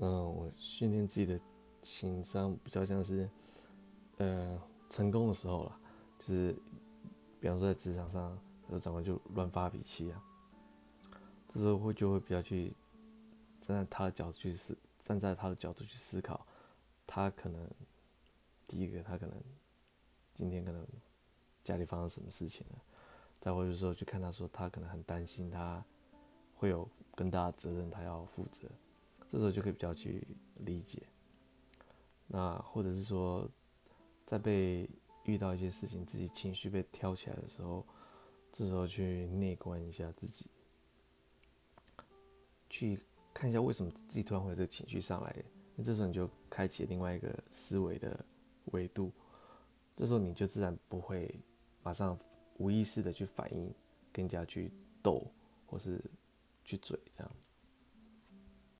嗯，我训练自己的情商比较像是，呃，成功的时候啦，就是比方说在职场上，有长官就乱发脾气啊，这时候会就会比较去站在他的角度去思，站在他的角度去思考，他可能第一个他可能今天可能家里发生什么事情了，再或者说去看他说他可能很担心他会有更大的责任他要负责。这时候就可以比较去理解，那或者是说，在被遇到一些事情，自己情绪被挑起来的时候，这时候去内观一下自己，去看一下为什么自己突然会有这个情绪上来，那这时候你就开启另外一个思维的维度，这时候你就自然不会马上无意识的去反应，跟人家去斗或是去嘴这样。